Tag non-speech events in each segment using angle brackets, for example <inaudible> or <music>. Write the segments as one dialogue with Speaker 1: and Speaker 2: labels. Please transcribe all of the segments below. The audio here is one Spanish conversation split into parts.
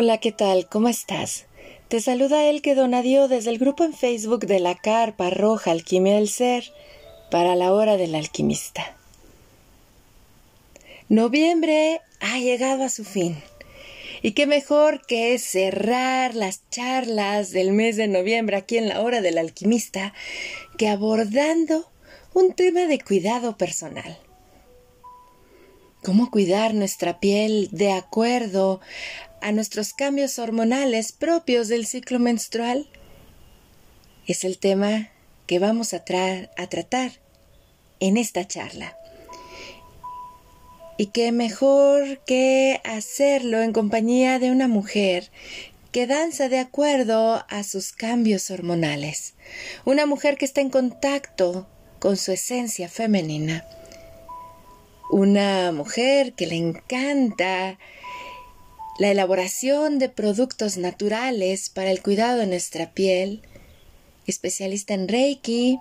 Speaker 1: Hola, ¿qué tal? ¿Cómo estás? Te saluda el que donadió desde el grupo en Facebook de la Carpa Roja Alquimia del Ser para la hora del alquimista. Noviembre ha llegado a su fin. Y qué mejor que cerrar las charlas del mes de noviembre aquí en la hora del alquimista que abordando un tema de cuidado personal cómo cuidar nuestra piel de acuerdo a nuestros cambios hormonales propios del ciclo menstrual? Es el tema que vamos a, tratar en esta charla. Y qué mejor que hacerlo en compañía de una mujer que danza de acuerdo a sus cambios hormonales. Una mujer que está en contacto con su esencia femenina. Una mujer que le encanta la elaboración de productos naturales para el cuidado de nuestra piel, especialista en Reiki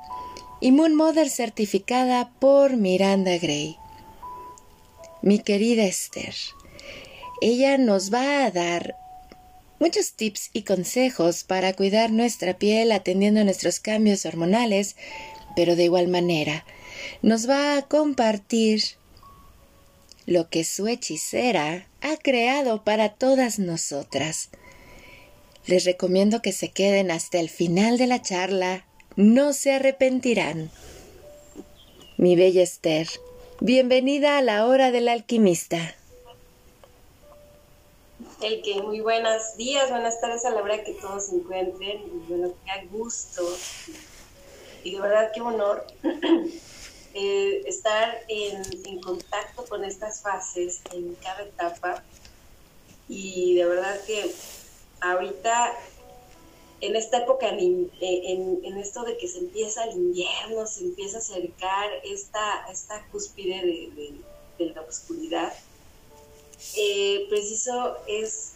Speaker 1: y Moon certificada por Miranda Gray. Mi querida Esther, ella nos va a dar muchos tips y consejos para cuidar nuestra piel atendiendo nuestros cambios hormonales, pero de igual manera nos va a compartir lo que su hechicera ha creado para todas nosotras. Les recomiendo que se queden hasta el final de la charla, no se arrepentirán. Mi bella Esther, bienvenida a la hora del alquimista.
Speaker 2: El que muy buenos días, buenas tardes a la hora que todos se encuentren. bueno, qué gusto y de verdad qué honor Eh, estar en, contacto con estas fases en cada etapa y de verdad que ahorita en esta época, en, esto de que se empieza el invierno, se empieza a acercar esta, esta cúspide de, la oscuridad, eh, preciso es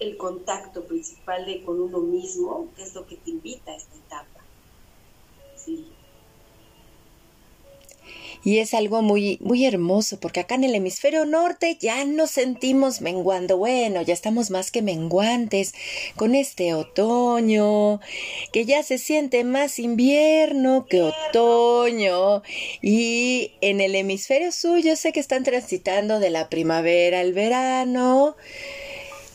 Speaker 2: el contacto principal con uno mismo, que es lo que te invita a esta etapa.
Speaker 1: Y es algo muy, muy hermoso, porque acá en el hemisferio norte ya nos sentimos menguando. Bueno, ya estamos más que menguantes con este otoño, que ya se siente más invierno que otoño. Y en el hemisferio sur yo sé que están transitando de la primavera al verano.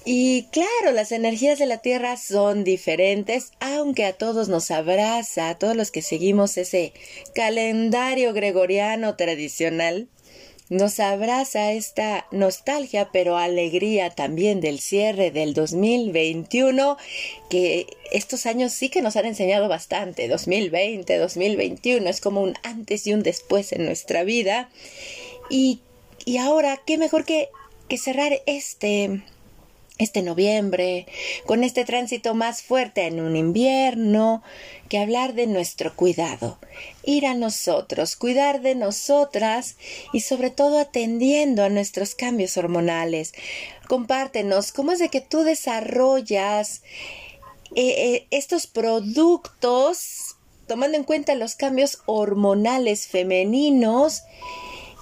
Speaker 1: Y claro, las energías de la Tierra son diferentes, aunque a todos nos abraza, a todos los que seguimos ese calendario gregoriano tradicional, nos abraza esta nostalgia, pero alegría también del cierre del 2021, que estos años sí que nos han enseñado bastante. 2020, 2021 es como un antes y un después en nuestra vida. Y, y ahora, ¿qué mejor que, que cerrar este este noviembre, con este tránsito más fuerte en un invierno, que hablar de nuestro cuidado, ir a nosotros, cuidar de nosotras y sobre todo atendiendo a nuestros cambios hormonales. Compártenos cómo es de que tú desarrollas eh, eh, estos productos tomando en cuenta los cambios hormonales femeninos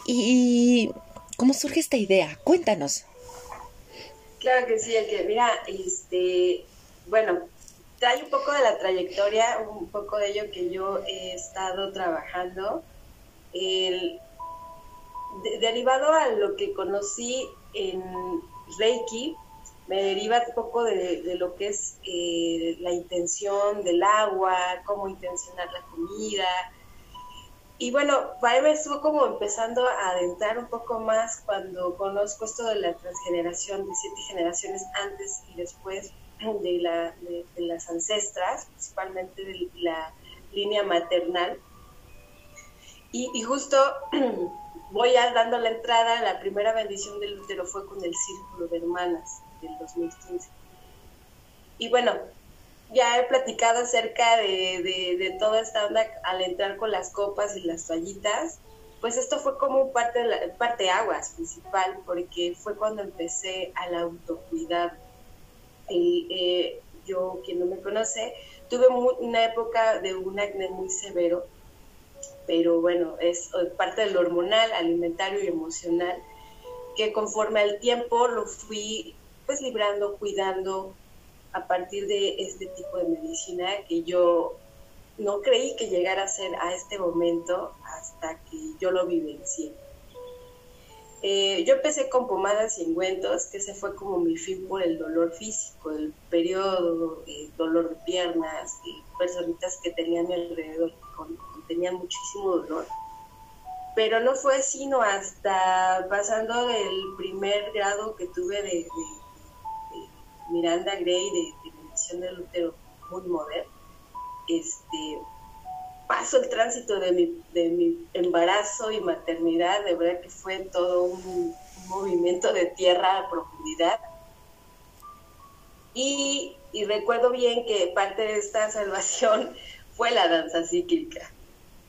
Speaker 1: y cómo surge esta idea. Cuéntanos.
Speaker 2: Claro que sí, que, mira, este, bueno, trae un poco de la trayectoria, un poco de ello que yo he estado trabajando. El, derivado a lo que conocí en Reiki, me deriva un poco de, lo que es eh, la intención del agua, cómo intencionar la comida, y bueno, para me estuvo como empezando a adentrar un poco más cuando conozco esto de la transgeneración, de siete generaciones antes y después de, la, de, las ancestras, principalmente de la línea maternal. Y, y justo <clears throat> voy a dando la entrada, la primera bendición del útero fue con el Círculo de Hermanas del 2015. Y bueno, ya he platicado acerca de, de, toda esta onda al entrar con las copas y las toallitas. Pues esto fue como parte, de la, parte aguas principal, porque fue cuando empecé al autocuidado. Y, eh, yo, quien no me conoce, tuve una época de un acné muy severo, pero bueno, es parte del hormonal, alimentario y emocional, que conforme al tiempo lo fui pues librando, cuidando a partir de este tipo de medicina que yo no creí que llegara a ser a este momento hasta que yo lo vivencié. Eh, yo empecé con pomadas y ungüentos, que ese fue como mi fin por el dolor físico, el periodo, dolor de piernas, y personitas que tenían a mi alrededor que tenían muchísimo dolor. Pero no fue sino hasta pasando el primer grado que tuve de, Miranda Gray, de, de medición del útero muy moderno, este, paso el tránsito de mi, de mi embarazo y maternidad, de verdad que fue todo un, movimiento de tierra a profundidad. Y, recuerdo bien que parte de esta salvación <laughs> fue la danza cíclica.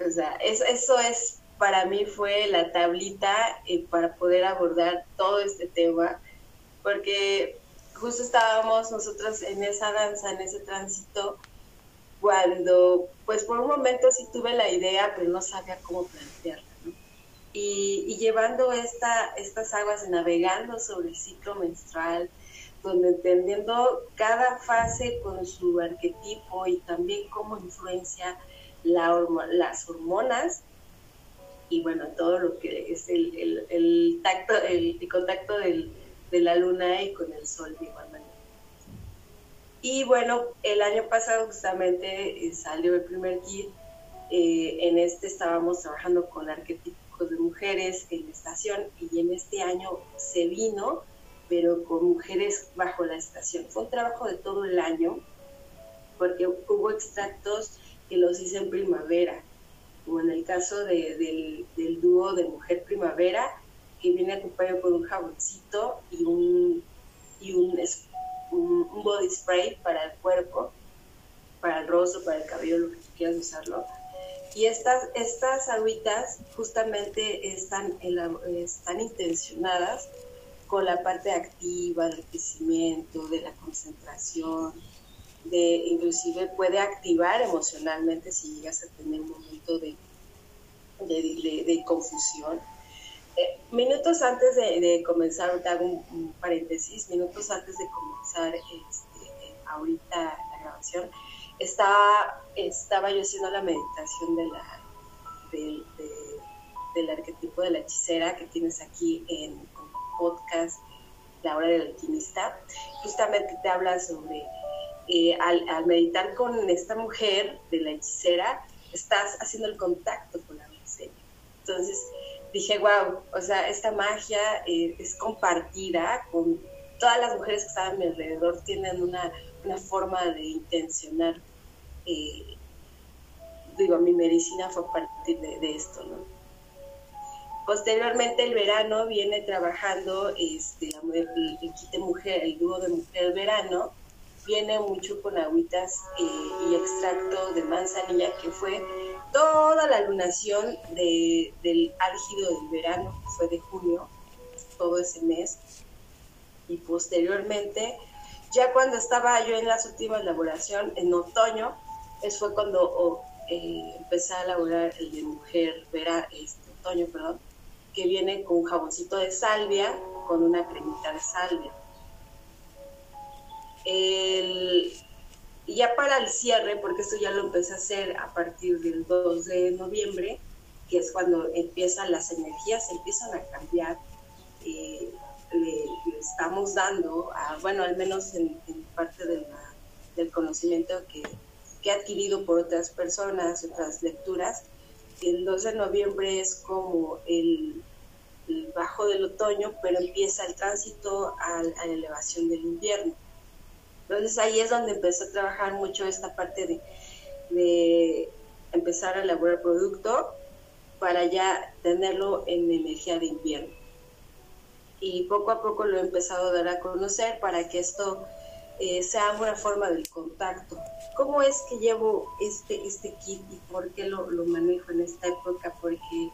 Speaker 2: O sea, eso, es, para mí fue la tablita eh, para poder abordar todo este tema, porque justo estábamos nosotros en esa danza, en ese tránsito, cuando, pues por un momento sí tuve la idea, pero no sabía cómo plantearla. ¿no? Y, llevando esta, estas aguas, navegando sobre el ciclo menstrual, donde entendiendo cada fase con su arquetipo y también cómo influencia la las hormonas y bueno, todo lo que es el, el, tacto, el, contacto del, de la luna y con el sol de igual. Y bueno, el año pasado justamente eh, salió el primer kit. Eh, en este estábamos trabajando con arquetipos de mujeres en la estación y en este año se vino, pero con mujeres bajo la estación. Fue un trabajo de todo el año porque hubo extractos que los hice en primavera, como en el caso del, del dúo de Mujer Primavera, que viene acompañado con un jaboncito y un, y un un, body spray para el cuerpo, para el rostro, para el cabello, lo que quieras usarlo. Y estas, estas agüitas justamente están, están intencionadas con la parte activa del crecimiento, de la concentración, de inclusive puede activar emocionalmente si llegas a tener un momento de, de confusión eh, minutos antes de, comenzar, te hago un, paréntesis, minutos antes de comenzar este, ahorita la grabación, estaba, estaba yo haciendo la meditación de la, del arquetipo de la hechicera que tienes aquí en, podcast La Hora del Alquimista. Justamente te habla sobre, eh, al, meditar con esta mujer de la hechicera, estás haciendo el contacto con la miseria. Entonces, dije, wow, o sea, esta magia eh, es compartida con todas las mujeres que estaban a mi alrededor, tienen una, forma de intencionar. Eh, digo, mi medicina fue a partir de, esto, ¿no? Posteriormente el verano viene trabajando este, el, el kit de mujer, el dúo de mujer verano, viene mucho con agüitas eh, y extracto de manzanilla, que fue toda la lunación del álgido del verano, que fue de junio, todo ese mes. Y posteriormente, ya cuando estaba yo en las últimas elaboración, en otoño, es fue cuando eh, empecé a elaborar el de mujer, verá, este, otoño, perdón, que viene con un jaboncito de salvia, con una cremita de salvia. El, ya para el cierre, porque esto ya lo empecé a hacer a partir del 2 de noviembre, que es cuando empiezan las energías, empiezan a cambiar, eh, le, estamos dando, bueno, al menos en, parte del conocimiento que, que he adquirido por otras personas, otras lecturas, el 2 de noviembre es como el, bajo del otoño, pero empieza el tránsito a la elevación del invierno. Entonces ahí es donde empecé a trabajar mucho esta parte de, empezar a elaborar producto para ya tenerlo en energía de invierno. Y poco a poco lo he empezado a dar a conocer para que esto eh, sea una forma del contacto. ¿Cómo es que llevo este, este kit y por qué lo, manejo en esta época? Porque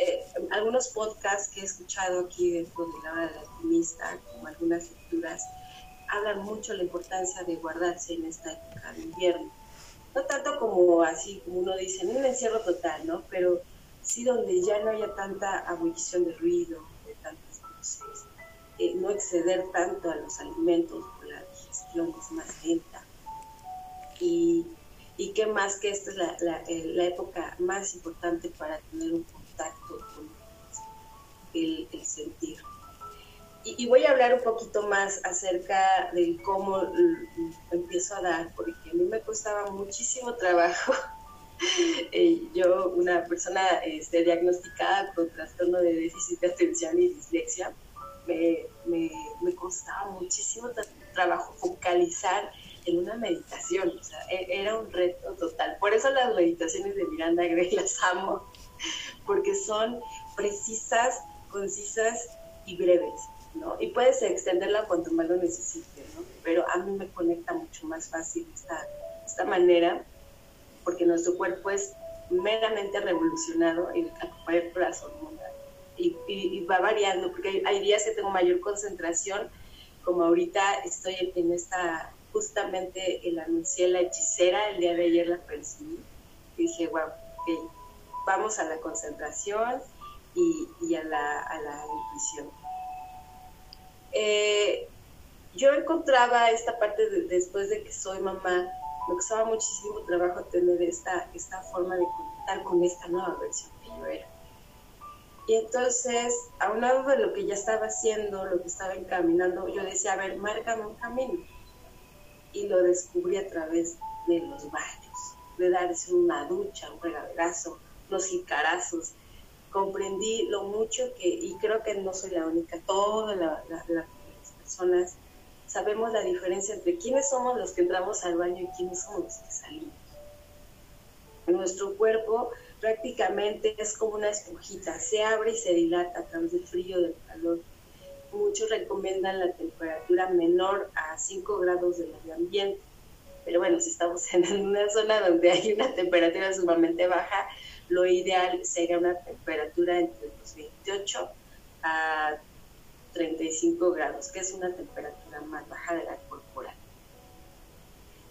Speaker 2: eh, algunos podcasts que he escuchado aquí dentro de la hora del alquimista, como algunas lecturas, hablan mucho la importancia de guardarse en esta época de invierno. No tanto como así, como uno dice, en un encierro total, ¿no? Pero sí donde ya no haya tanta abolición de ruido, de tantas voces. Eh, no exceder tanto a los alimentos, la digestión es más lenta. Y, y qué más que esta es la, la, eh, la, época más importante para tener un contacto con el, el sentir. Y, voy a hablar un poquito más acerca de cómo empiezo a dar, porque a mí me costaba muchísimo trabajo <laughs> Eh, yo, una persona este, diagnosticada con trastorno de déficit de atención y dislexia, me, me, me costaba muchísimo trabajo focalizar en una meditación, e, era un reto total. Por eso las meditaciones de Miranda Gray <laughs> las amo, porque son precisas, concisas y breves, ¿no? Y puedes extenderla cuanto más lo necesites. Pero a mí me conecta mucho más fácil esta, esta manera porque nuestro cuerpo es meramente revolucionado en el corazón y, y, va variando, porque hay, días que tengo mayor concentración, como ahorita estoy en esta, justamente el anuncié la hechicera, el día de ayer la percibí, dije, wow, vamos a la concentración y, y a, la, a, la, intuición. Eh, yo encontraba esta parte de, después de que soy mamá, me costaba muchísimo trabajo tener esta, esta forma de conectar con esta nueva versión que yo era. Y entonces, a un lado de lo que ya estaba haciendo, lo que estaba encaminando, yo decía, a ver, márcame un camino. Y lo descubrí a través de los baños, de darse una ducha, un regaderazo, los jicarazos. Comprendí lo mucho que, y creo que no soy la única, todas las personas sabemos la diferencia entre quiénes somos los que entramos al baño y quiénes somos los que salimos. Nuestro cuerpo prácticamente es como una esponjita, se abre y se dilata a través del frío, del calor. Muchos recomiendan la temperatura menor a 5 grados del ambiente, pero bueno, si estamos <laughs> en una zona donde hay una temperatura sumamente baja, lo ideal sería una temperatura entre los 28 a 35 grados, que es una temperatura más baja de la corporal.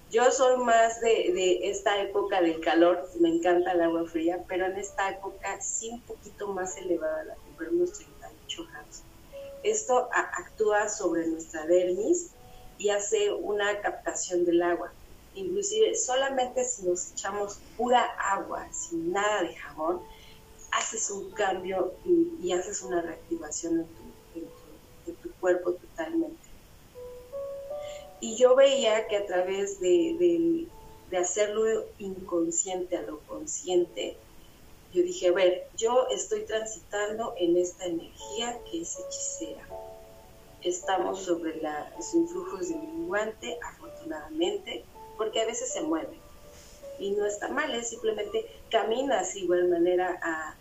Speaker 2: Yo soy más de, esta época del calor, me encanta el agua fría, pero en esta época sí un poquito más elevada la temperatura, unos 38 grados. Esto actúa sobre nuestra dermis y hace una captación del agua. Inclusive solamente si nos echamos pura agua, sin nada de jabón, haces un cambio y, haces una reactivación en tu tu cuerpo totalmente. Y yo veía que a través de, de, hacerlo inconsciente a lo consciente, yo dije, a ver, yo estoy transitando en esta energía que es hechicera. Estamos sobre la, los influjos de mi guante, afortunadamente, porque a veces se mueve. Y no está mal, es simplemente caminas de igual manera a,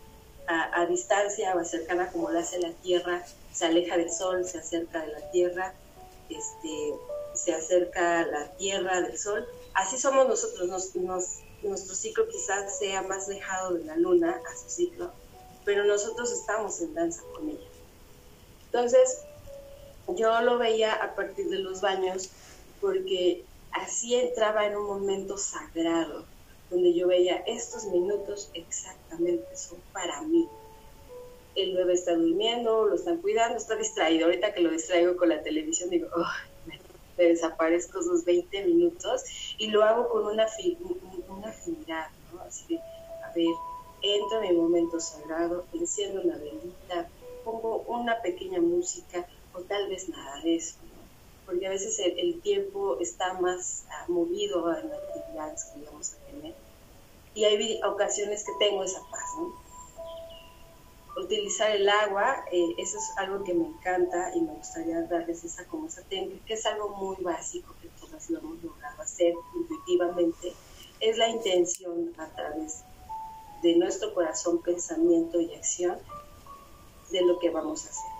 Speaker 2: a, distancia o cercana como lo hace la Tierra se aleja del sol, se acerca de la tierra, este, se acerca la tierra del sol. Así somos nosotros, nuestro ciclo quizás sea más alejado de la luna a su ciclo, pero nosotros estamos en danza con ella. Entonces, yo lo veía a partir de los baños porque así entraba en un momento sagrado, donde yo veía estos minutos exactamente son para mí, el bebé está durmiendo, lo están cuidando, está distraído. Ahorita que lo distraigo con la televisión, digo, me, desaparezco esos 20 minutos y lo hago con una, una afinidad, ¿no? Así de, a ver, entro en mi momento sagrado, enciendo una velita, pongo una pequeña música o tal vez nada de eso. Porque a veces el, tiempo está más ah, movido en actividades que vamos a tener. Y hay ocasiones que tengo esa paz, ¿no? utilizar el agua, eh, eso es algo que me encanta y me gustaría darles esa como esa técnica, que es algo muy básico que todas lo hemos logrado hacer intuitivamente, es la intención a través de nuestro corazón, pensamiento y acción de lo que vamos a hacer.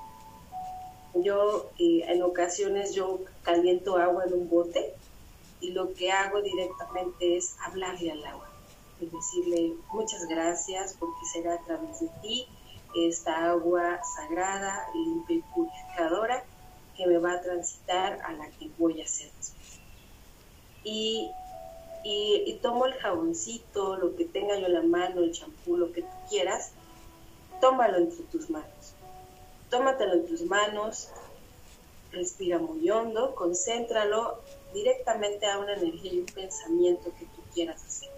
Speaker 2: Yo eh, en ocasiones yo caliento agua en un bote y lo que hago directamente es hablarle al agua, es decirle muchas gracias porque será a través de ti esta agua sagrada, limpia y purificadora que me va a transitar a la que voy a hacer después. Y, y, tomo el jaboncito, lo que tenga yo en la mano, el champú, lo que tú quieras, tómalo entre tus manos. Tómatelo en tus manos respira muy hondo, concéntralo directamente a una energía y un pensamiento que tú quieras hacer.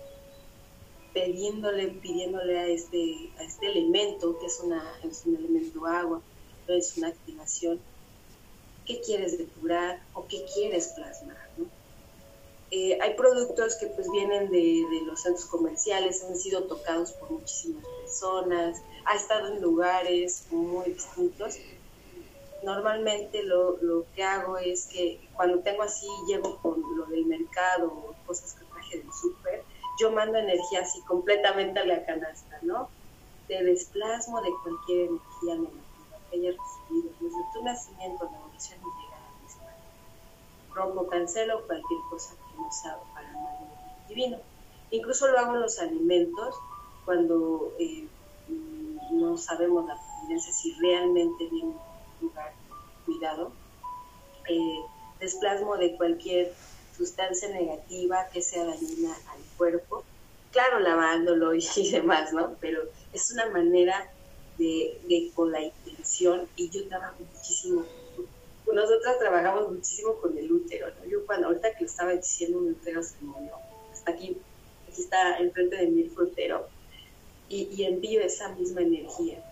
Speaker 2: Pidiéndole, pidiéndole a este, a este elemento, que es, una, es un elemento agua, es una activación, qué quieres depurar o qué quieres plasmar. Eh, hay productos que pues vienen de, de, los centros comerciales, han sido tocados por muchísimas personas, ha estado en lugares muy distintos normalmente lo, lo, que hago es que cuando tengo así, llego con lo del mercado o cosas que traje del súper, yo mando energía así completamente a la canasta, ¿no? Te desplasmo de cualquier energía negativa que hayas recibido desde tu nacimiento, la evolución y llegada a. Rompo, cancelo cualquier cosa que no sea para el divino. Incluso lo hago en los alimentos cuando eh, no sabemos la providencia si realmente viene lugar cuidado, eh, desplasmo de cualquier sustancia negativa que sea dañina al cuerpo, claro, lavándolo y, <laughs> demás, ¿no? Pero es una manera de, con la intención, y yo trabajo muchísimo, nosotros trabajamos muchísimo con el útero, ¿no? Yo cuando ahorita que lo estaba diciendo, un útero se movió, está aquí, aquí está enfrente de mí el frutero, y, envío esa misma energía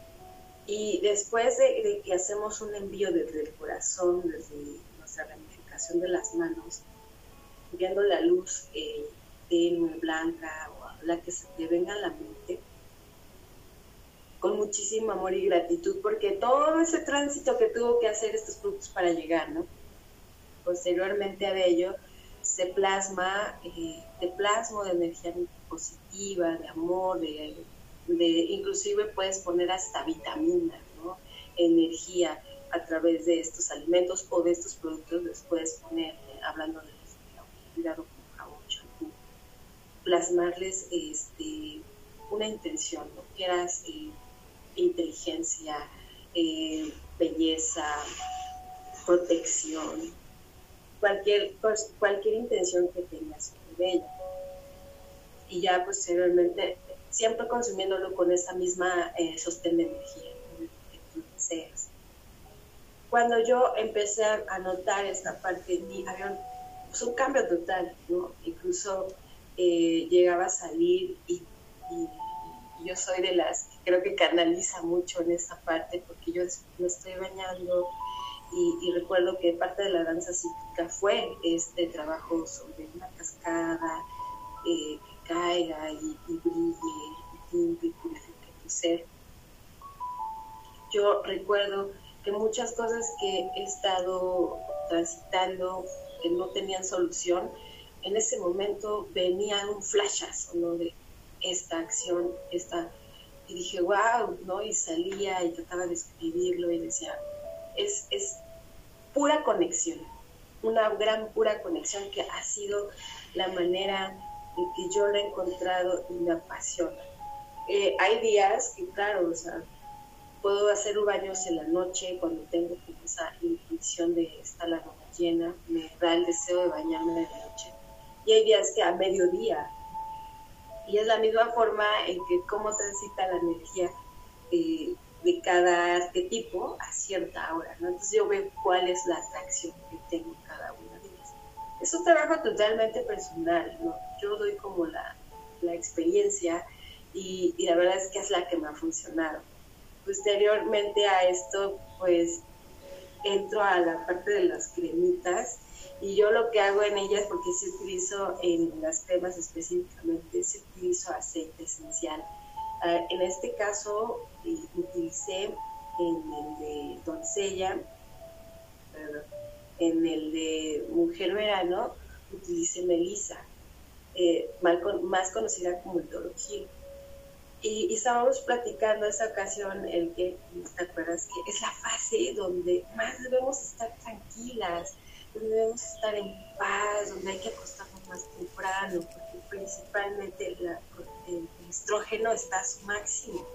Speaker 2: y después de, que hacemos un envío desde el corazón, desde nuestra ramificación de las manos, enviando la luz eh, tenue, blanca o la que se te venga a la mente, con muchísimo amor y gratitud, porque todo ese tránsito que tuvo que hacer estos productos para llegar, ¿no? Posteriormente a ello, se plasma, eh, de plasmo de energía positiva, de amor, de de, inclusive puedes poner hasta vitaminas, ¿no? energía a través de estos alimentos o de estos productos, les puedes poner, eh, hablando de cuidado con jabón, champú, plasmarles este, una intención, ¿no? quieras eh, inteligencia, eh, belleza, protección, cualquier, pues, cualquier intención que tengas con ella. Y ya posteriormente siempre consumiéndolo con esa misma eh, sostén de energía que tú deseas. Cuando yo empecé a notar esta parte en mí, había pues, un cambio total, ¿no? Incluso eh, llegaba a salir y, yo soy de las que creo que canaliza mucho en esa parte porque yo me estoy bañando y, recuerdo que parte de la danza psíquica fue este trabajo sobre una cascada, eh, caiga y, brille y limpie y purifique tu ser. Yo recuerdo que muchas cosas que he estado transitando que no tenían solución, en ese momento venía un flashazo ¿no? de esta acción, esta, y dije, wow, ¿no? Y salía y trataba de escribirlo y decía, es, es pura conexión, una gran pura conexión que ha sido la manera que yo lo he encontrado y me apasiona. Eh, hay días que, claro, o sea, puedo hacer baños en la noche cuando tengo esa intuición de estar la luna llena, me da el deseo de bañarme en la noche. Y hay días que a mediodía, y es la misma forma en que cómo transita la energía eh, de cada arquetipo a cierta hora, ¿no? Entonces yo veo cuál es la atracción que tengo cada una de ellas. Es un trabajo totalmente personal, ¿no? Yo doy como la, la experiencia y, la verdad es que es la que me ha funcionado. Posteriormente a esto, pues entro a la parte de las cremitas y yo lo que hago en ellas, porque si utilizo en las cremas específicamente, si utilizo aceite esencial. Uh, en este caso eh, utilicé en el de doncella, en el de mujer verano, utilicé melisa eh, más conocida como el Toro Y, estábamos platicando esa ocasión, el que, ¿te acuerdas? Que es la fase donde más debemos estar tranquilas, donde debemos estar en paz, donde hay que acostarnos más temprano, porque principalmente el estrógeno está a su máximo.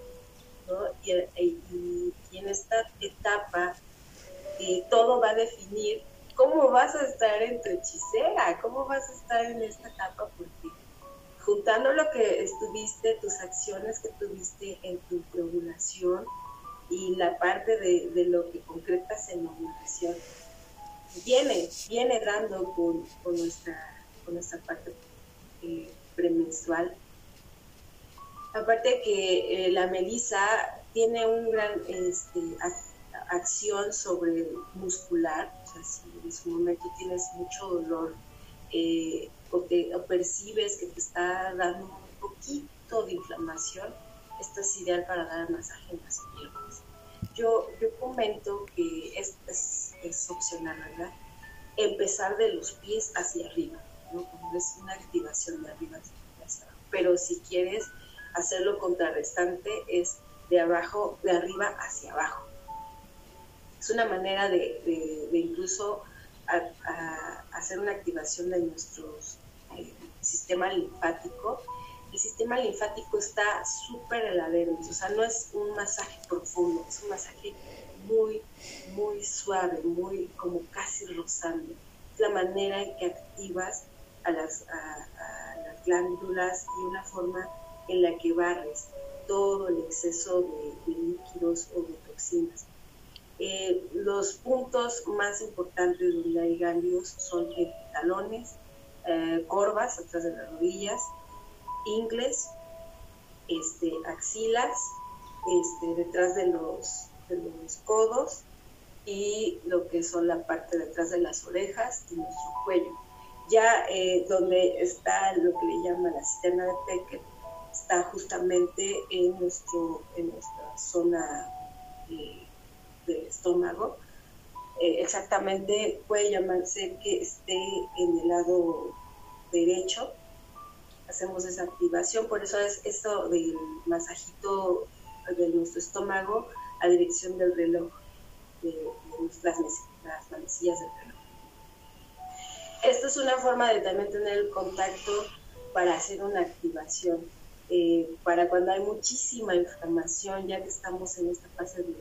Speaker 2: ¿no? Y, en esta etapa eh, todo va a definir ¿cómo vas a estar en tu hechicera? ¿Cómo vas a estar en esta etapa? Porque juntando lo que estuviste, tus acciones que tuviste en tu ovulación y la parte de, lo que concretas en la ovulación, viene, viene dando con, nuestra, con nuestra parte eh, premenstrual. Aparte que eh, la melisa tiene un gran este, acción sobre muscular, sea, si en su momento tienes mucho dolor eh, o, te, o percibes que te está dando un poquito de inflamación, esto es ideal para dar masaje en las piernas. Yo, yo comento que es, es, es opcional, ¿verdad? Empezar de los pies hacia arriba, ¿no? Como es una activación de arriba hacia abajo. Pero si quieres hacerlo contrarrestante, es de abajo, de arriba hacia abajo. Es una manera de, de, incluso hacer una activación de nuestro eh, sistema linfático el sistema linfático está súper heladero, o sea, no es un masaje profundo, es un masaje muy, muy suave, muy como casi rozando. Es la manera en que activas a las, las glándulas y una forma en la que barres todo el exceso de, líquidos o de toxinas. Eh, los puntos más importantes donde hay ganglios son en talones, eh, corvas atrás de las rodillas, ingles, este, axilas, este, detrás de los, de los codos y lo que son la parte detrás de las orejas y nuestro cuello. Ya eh, donde está lo que le llama la cisterna de Peque, está justamente en, nuestro, en nuestra zona eh, del estómago. Eh, exactamente puede llamarse que esté en el lado derecho hacemos esa activación, por eso es esto del masajito de nuestro estómago a dirección del reloj, de, las, las manecillas del reloj. Esto es una forma de también tener el contacto para hacer una activación, eh, para cuando hay muchísima inflamación, ya que estamos en esta fase de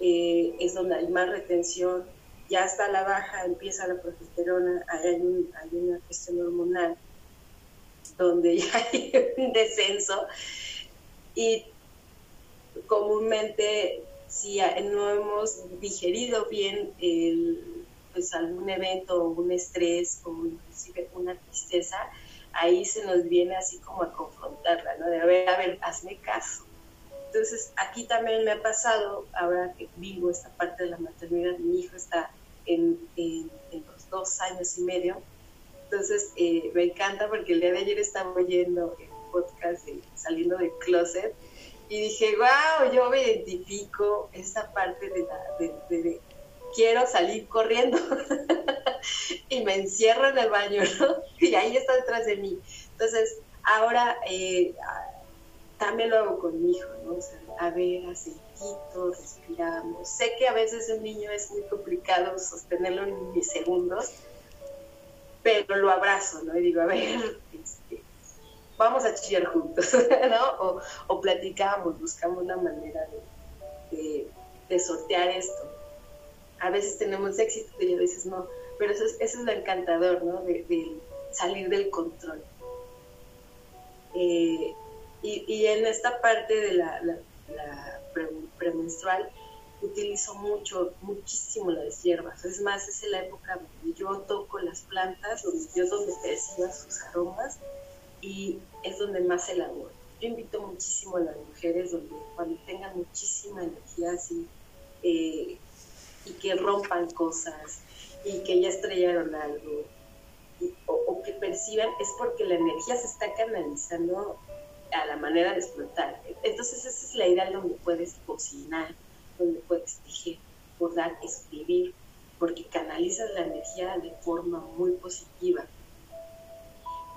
Speaker 2: eh, es donde hay más retención, ya está la baja, empieza la progesterona, hay, hay una cuestión hormonal donde <laughs> ya hay un descenso y comúnmente si no hemos digerido bien el, pues algún evento un estrés o inclusive una tristeza, ahí se nos viene así como a confrontarla, ¿no? De a ver, a ver, hazme caso. Entonces, aquí también me ha pasado, ahora que vivo esta parte de la maternidad, mi hijo está en, los dos años y medio. Entonces, eh, me encanta porque el día de ayer estaba oyendo el podcast de Saliendo del Closet y dije, wow, yo me identifico esta parte de la... De, quiero salir corriendo <laughs> y me encierro en el baño, ¿no? <laughs> Y ahí está detrás de mí. Entonces, ahora eh, también lo hago con mi hijo, ¿no? O sea, a ver, así respiramos. Sé que a veces un niño es muy complicado sostenerlo en segundos, pero lo abrazo, ¿no? Y digo, a ver, <laughs> este, vamos a chillar juntos, <laughs> ¿no? O, platicamos, buscamos una manera de, sortear esto. A veces tenemos éxito y a veces no, pero eso es, eso es lo encantador, ¿no? De, salir del control. Eh, y, en esta parte de la premenstrual, utilizo mucho, muchísimo las hierbas. Es más, es la época donde yo toco las plantas, donde yo donde percibo sus aromas y es donde más elaboro. Yo invito muchísimo a las mujeres donde cuando tengan muchísima energía así eh, y que rompan cosas y que ya estrellaron algo o, o, que perciban, es porque la energía se está canalizando a la manera de explotar. Entonces esa es la idea donde puedes cocinar, donde puedes tejer, bordar, escribir, porque canalizas la energía de forma muy positiva.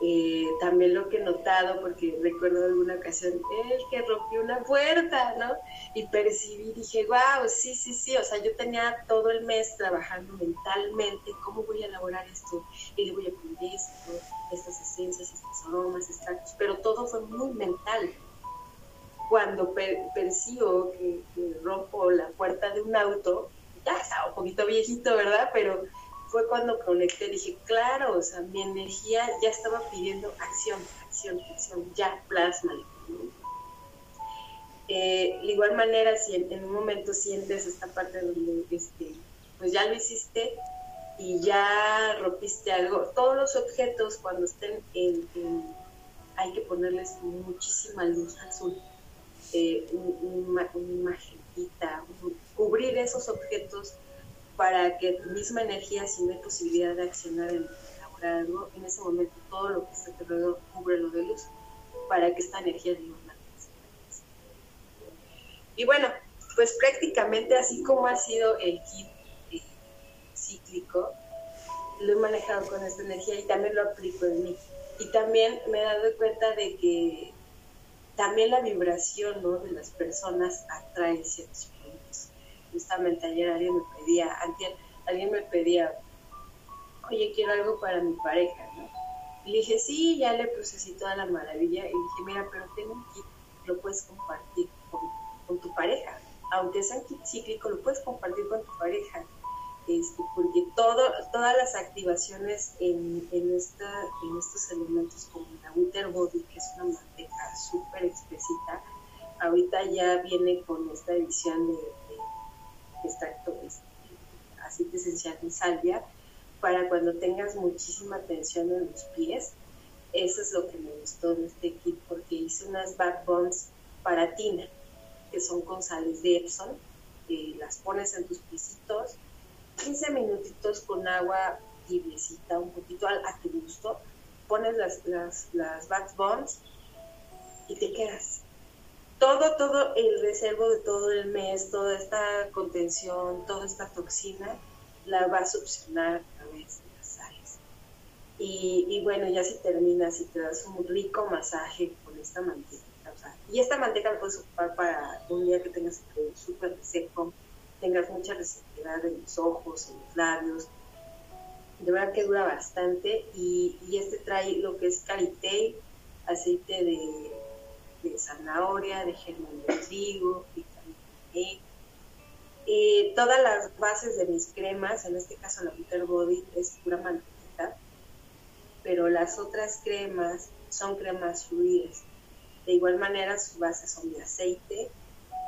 Speaker 2: Eh, también lo que he notado, porque recuerdo alguna ocasión, el que rompió una puerta, ¿no? Y percibí, dije, wow, sí, sí, sí, o sea, yo tenía todo el mes trabajando mentalmente, ¿cómo voy a elaborar esto? Y le voy a poner esto, estas esencias, estos aromas, extractos, pero todo fue muy mental. Cuando percibo que, que rompo la puerta de un auto, ya estaba un poquito viejito, ¿verdad? Pero fue cuando conecté, dije, claro, o sea, mi energía ya estaba pidiendo acción, acción, acción, ya, plasma. Eh, de igual manera, si en, un momento sientes esta parte donde este, pues ya lo hiciste y ya rompiste algo. Todos los objetos cuando estén en, hay que ponerles muchísima luz azul, eh, un, magentita, cubrir esos objetos para que tu misma energía, si no hay posibilidad de accionar en elaborar algo, en ese momento todo lo que está alrededor cubre lo de luz para que esta energía de Y bueno, pues prácticamente así como ha sido el kit eh, cíclico, lo he manejado con esta energía y también lo aplico en mí. Y también me he dado cuenta de que también la vibración de las personas atrae ciertos. Justamente ayer alguien me pedía, alguien me pedía, oye, quiero algo para mi pareja, ¿no? Y le dije, sí, ya le así toda la maravilla. Y dije, mira, pero tengo un kit, lo puedes compartir con, tu pareja. Aunque sea un kit cíclico, lo puedes compartir con tu pareja este, porque todo, todas las activaciones en, en, esta, en estos elementos como la Winter Body, que es una manteca súper exquisita, ahorita ya viene con esta edición de, extracto este, aceite esencial de salvia, para cuando tengas muchísima tensión en los pies. Eso es lo que me gustó de este kit, porque hice unas backbones para tina, que son con sales de Epson, que las pones en tus pisitos 15 minutitos con agua tibiecita, un poquito a, tu gusto, pones las, las, las backbones y te quedas. Todo, todo el reservo de todo el mes, toda esta contención, toda esta toxina, la va a succionar a través de las sales. Y, y bueno, ya si terminas y te das un rico masaje con esta manteca, y esta manteca la puedes ocupar para un día que tengas el súper seco, tengas mucha receptividad en los ojos, en los labios. De verdad que dura bastante y, este trae lo que es karité, aceite de, zanahoria, de germen de trigo, vitamina E. Todas las bases de mis cremas, en este caso la Butter Body, es pura mantequita, pero las otras cremas son cremas fluidas. De igual manera, sus bases son de aceite,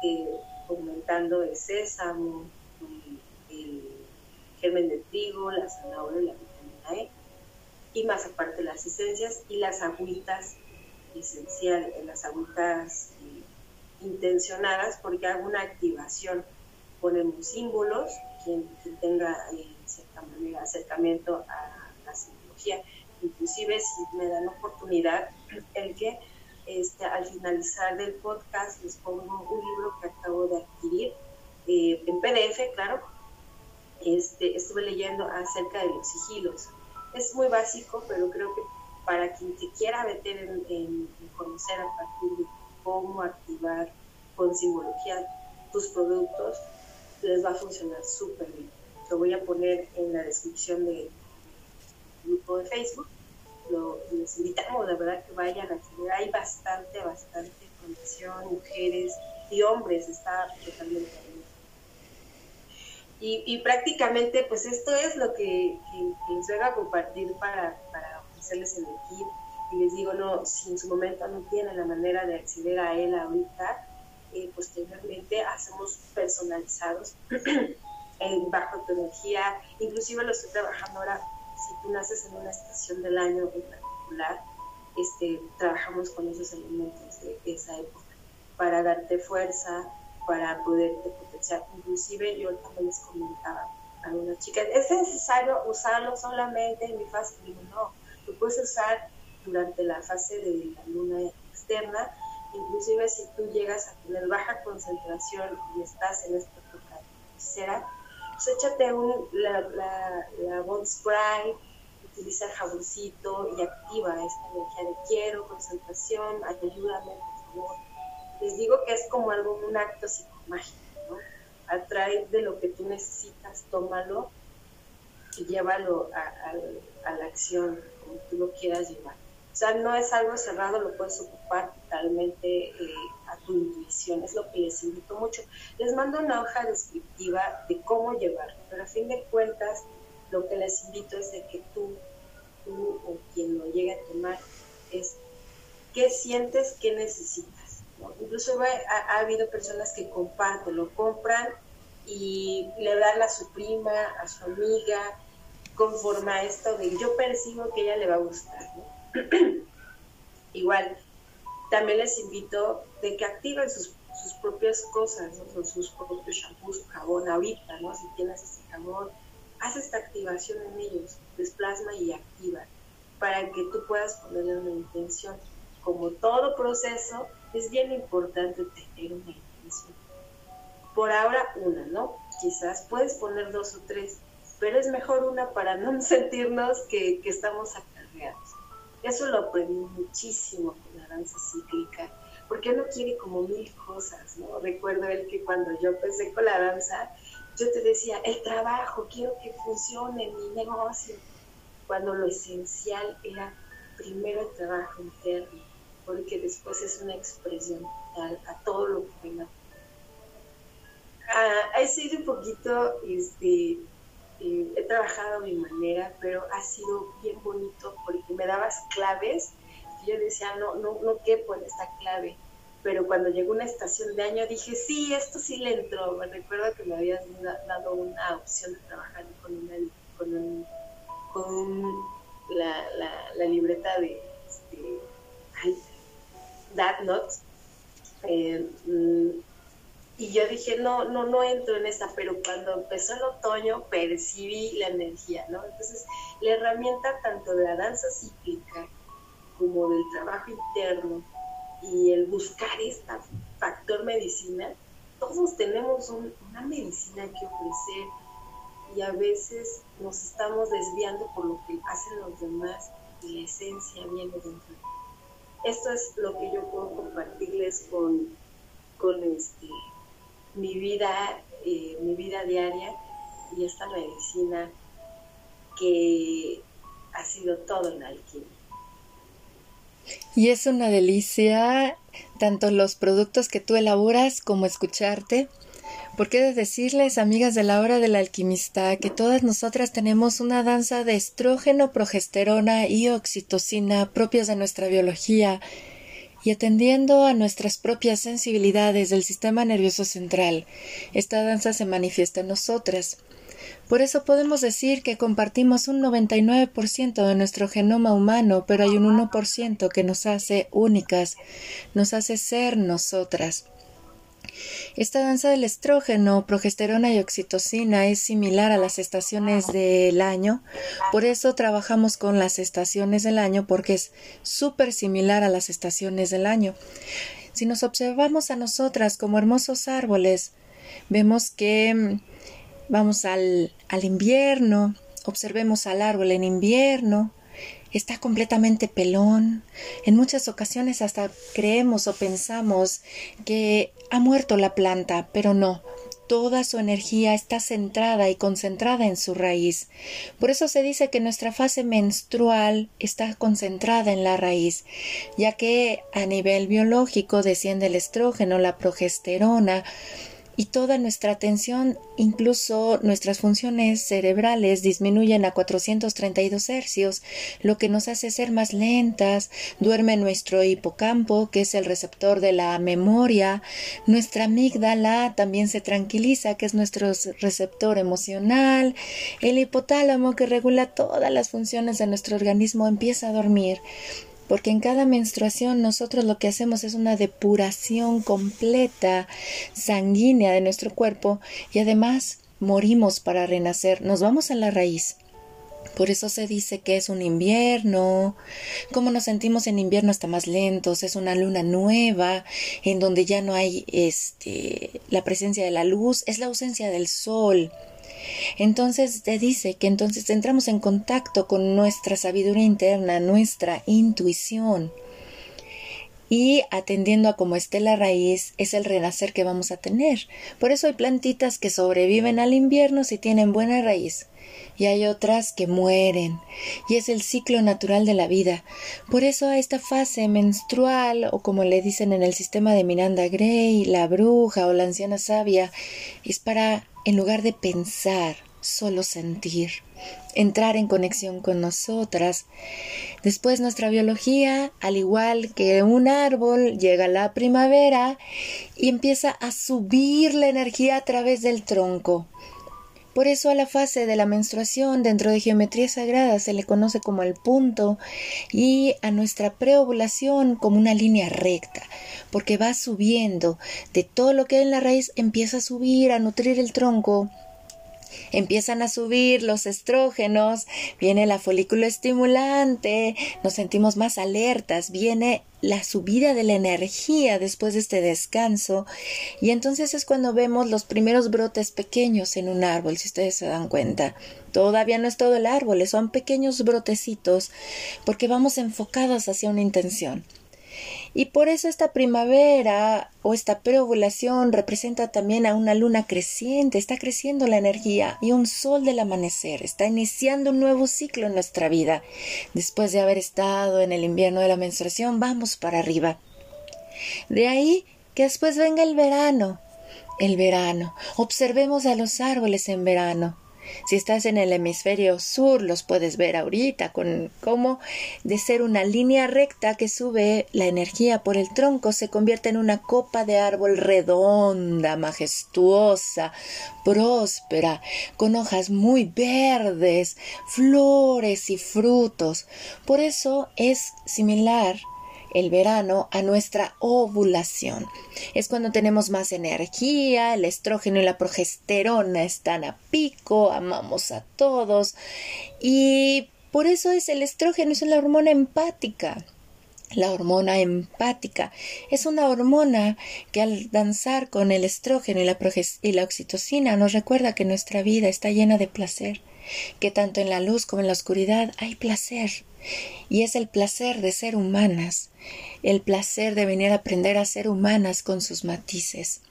Speaker 2: eh, aumentando el sésamo, el germen de trigo, la zanahoria y la vitamina E, y más aparte las esencias y las agüitas esenciales, las agüitas eh, intencionadas, porque hago una activación, ponemos símbolos, quien, tenga en eh, acercamiento a la psicología, inclusive si me dan oportunidad, el que este, al finalizar del podcast les pongo un libro que acabo de adquirir eh, en PDF, claro. Este, estuve leyendo acerca de los sigilos. Es muy básico, pero creo que para quien te quiera meter en, conocer a partir de cómo activar con simbología tus productos, les va a funcionar súper bien. Lo voy a poner en la descripción del grupo de Facebook les invitamos, de verdad, que vayan a tener. Hay bastante, bastante condición, mujeres y hombres, está totalmente y, y, prácticamente, pues esto es lo que, les voy a compartir para, para ofrecerles en el kit. Y les digo, no, si en su momento no tienen la manera de acceder a él ahorita, eh, posteriormente hacemos personalizados <clears throat> en bajo energía. Inclusive lo estoy trabajando ahora si tú naces en una estación del año en particular, este, trabajamos con esos elementos de esa época para darte fuerza, para poderte potenciar. Inclusive yo también les comentaba a algunas chicas, ¿es necesario usarlo solamente en mi fase? Digo, no, puedes usar durante la fase de la luna externa, inclusive si tú llegas a tener baja concentración y estás en esta época de pues échate un, la, la, la bond spray, utiliza el jaboncito y activa esta energía de quiero, concentración, ayúdame, por favor. Les digo que es como algo, un acto psicomágico, ¿no? Atrae de lo que tú necesitas, tómalo y llévalo a la acción, tú lo quieras llevar. O sea, no es algo cerrado, lo puedes ocupar totalmente eh, a tu intuición, es lo que les invito mucho. Les mando una hoja descriptiva de cómo llevar, pero a fin de cuentas, lo que les invito es de que tú, tú o quien lo llegue a tomar, es qué sientes, qué necesitas. Incluso ha, ha, habido personas que comparten, lo compran y le dan a su prima, a su amiga, conforme a esto de yo percibo que ella le va a gustar. <clears throat> Igual, también les invito de que activen sus, propias cosas, sus propios shampoos, su jabón ahorita, ¿no? Si tienes ese jabón, haz esta activación en ellos, desplasma y activa, para que tú puedas ponerle una intención. Como todo proceso, es bien importante tener una intención. Por ahora una, ¿no? Quizás puedes poner dos o tres, pero es mejor una para no <laughs> sentirnos que, que estamos acarreados. Eso lo aprendí muchísimo con la danza cíclica, porque uno quiere como mil cosas, ¿no? Recuerdo el que cuando yo empecé con la danza, yo te decía, el trabajo, quiero que funcione mi negocio, cuando lo esencial era primero el trabajo interno, porque después es una expresión total a todo lo que venga. Ah, he sido un poquito este, he trabajado a mi manera, pero ha sido bien bonito porque me dabas claves y yo decía, no, no, no quepo en esta clave. Pero cuando llegó una estación de año dije, sí, esto sí le entró. Me recuerdo que me habías dado una opción de trabajar con una con, con la, la, libreta de este, That Notes. Eh, mm, y yo dije, no, no, no entro en esa, pero cuando empezó el otoño percibí la energía, ¿no? Entonces, la herramienta tanto de la danza cíclica como del trabajo interno y el buscar este factor medicina, todos tenemos una medicina que ofrecer y a veces nos estamos desviando por lo que hacen los demás y la esencia viene dentro. Esto es lo que yo puedo compartirles con, con este, mi vida, eh, mi vida diaria y esta medicina que ha sido todo en alquimia.
Speaker 1: Y es una delicia tanto los productos que tú elaboras como escucharte. Porque he de decirles, amigas de la hora del alquimista, que todas nosotras tenemos una danza de estrógeno, progesterona y oxitocina propias de nuestra biología y atendiendo a nuestras propias sensibilidades del sistema nervioso central, esta danza se manifiesta en nosotras. Por eso podemos decir que compartimos un 99% de nuestro genoma humano, pero hay un 1% que nos hace únicas, nos hace ser nosotras. Esta danza del estrógeno, progesterona y oxitocina es similar a las estaciones del año, por eso trabajamos con las estaciones del año porque es súper similar a las estaciones del año. Si nos observamos a nosotras como hermosos árboles, vemos que mm, vamos al, al invierno, observemos al árbol en invierno, está completamente pelón. En muchas ocasiones hasta creemos o pensamos que ha muerto la planta, pero no. Toda su energía está centrada y concentrada en su raíz. Por eso se dice que nuestra fase menstrual está concentrada en la raíz, ya que a nivel biológico desciende el estrógeno, la progesterona, y toda nuestra atención, incluso nuestras funciones cerebrales disminuyen a 432 hercios, lo que nos hace ser más lentas, duerme nuestro hipocampo, que es el receptor de la memoria, nuestra amígdala también se tranquiliza, que es nuestro receptor emocional, el hipotálamo, que regula todas las funciones de nuestro organismo, empieza a dormir porque en cada menstruación nosotros lo que hacemos es una depuración completa sanguínea de nuestro cuerpo y además morimos para renacer, nos vamos a la raíz. Por eso se dice que es un invierno. Como nos sentimos en invierno está más lentos, es una luna nueva, en donde ya no hay este la presencia de la luz, es la ausencia del sol. Entonces te dice que entonces entramos en contacto con nuestra sabiduría interna, nuestra intuición. Y atendiendo a cómo esté la raíz, es el renacer que vamos a tener. Por eso hay plantitas que sobreviven al invierno si tienen buena raíz y hay otras que mueren, y es el ciclo natural de la vida. Por eso a esta fase menstrual, o como le dicen en el sistema de Miranda Gray, la bruja o la anciana sabia, es para, en lugar de pensar, solo sentir, entrar en conexión con nosotras. Después nuestra biología, al igual que un árbol, llega la primavera y empieza a subir la energía a través del tronco. Por eso a la fase de la menstruación dentro de geometría sagrada se le conoce como el punto y a nuestra preovulación como una línea recta, porque va subiendo. De todo lo que hay en la raíz empieza a subir, a nutrir el tronco empiezan a subir los estrógenos, viene la folículo estimulante, nos sentimos más alertas, viene la subida de la energía después de este descanso y entonces es cuando vemos los primeros brotes pequeños en un árbol, si ustedes se dan cuenta. Todavía no es todo el árbol, son pequeños brotecitos porque vamos enfocados hacia una intención. Y por eso esta primavera o esta preovulación representa también a una luna creciente, está creciendo la energía y un sol del amanecer, está iniciando un nuevo ciclo en nuestra vida. Después de haber estado en el invierno de la menstruación, vamos para arriba. De ahí que después venga el verano, el verano. Observemos a los árboles en verano. Si estás en el hemisferio sur, los puedes ver ahorita con cómo de ser una línea recta que sube la energía por el tronco se convierte en una copa de árbol redonda, majestuosa, próspera, con hojas muy verdes, flores y frutos. Por eso es similar el verano a nuestra ovulación. Es cuando tenemos más energía, el estrógeno y la progesterona están a pico, amamos a todos y por eso es el estrógeno, es la hormona empática. La hormona empática es una hormona que al danzar con el estrógeno y la, y la oxitocina nos recuerda que nuestra vida está llena de placer, que tanto en la luz como en la oscuridad hay placer y es el placer de ser humanas, el placer de venir a aprender a ser humanas con sus matices.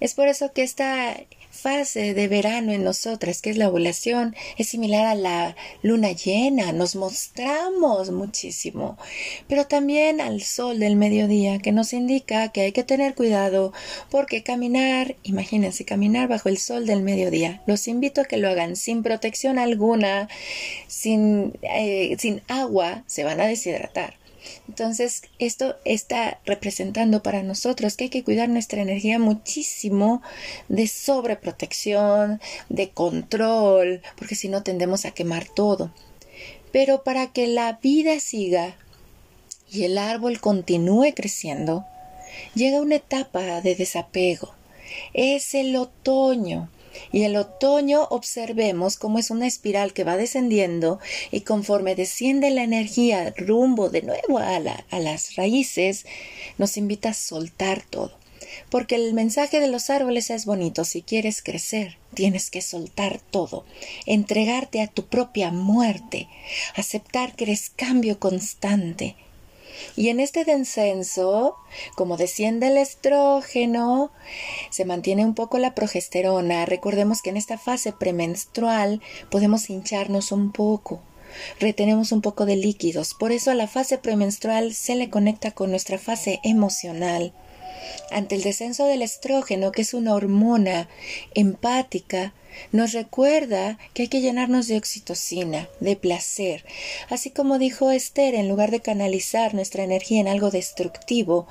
Speaker 1: Es por eso que esta fase de verano en nosotras, que es la ovulación, es similar a la luna llena, nos mostramos muchísimo, pero también al sol del mediodía, que nos indica que hay que tener cuidado, porque caminar, imagínense, caminar bajo el sol del mediodía, los invito a que lo hagan sin protección alguna, sin, eh, sin agua, se van a deshidratar. Entonces, esto está representando para nosotros que hay que cuidar nuestra energía muchísimo de sobreprotección, de control, porque si no tendemos a quemar todo. Pero para que la vida siga y el árbol continúe creciendo, llega una etapa de desapego. Es el otoño y el otoño observemos cómo es una espiral que va descendiendo y conforme desciende la energía rumbo de nuevo a, a las raíces, nos invita a soltar todo. Porque el mensaje de los árboles es bonito. Si quieres crecer, tienes que soltar todo, entregarte a tu propia muerte, aceptar que eres cambio constante, y en este descenso, como desciende el estrógeno, se mantiene un poco la progesterona. Recordemos que en esta fase premenstrual podemos hincharnos un poco retenemos un poco de líquidos. Por eso a la fase premenstrual se le conecta con nuestra fase emocional. Ante el descenso del estrógeno, que es una hormona empática, nos recuerda que hay que llenarnos de oxitocina, de placer. Así como dijo Esther, en lugar de canalizar nuestra energía en algo destructivo,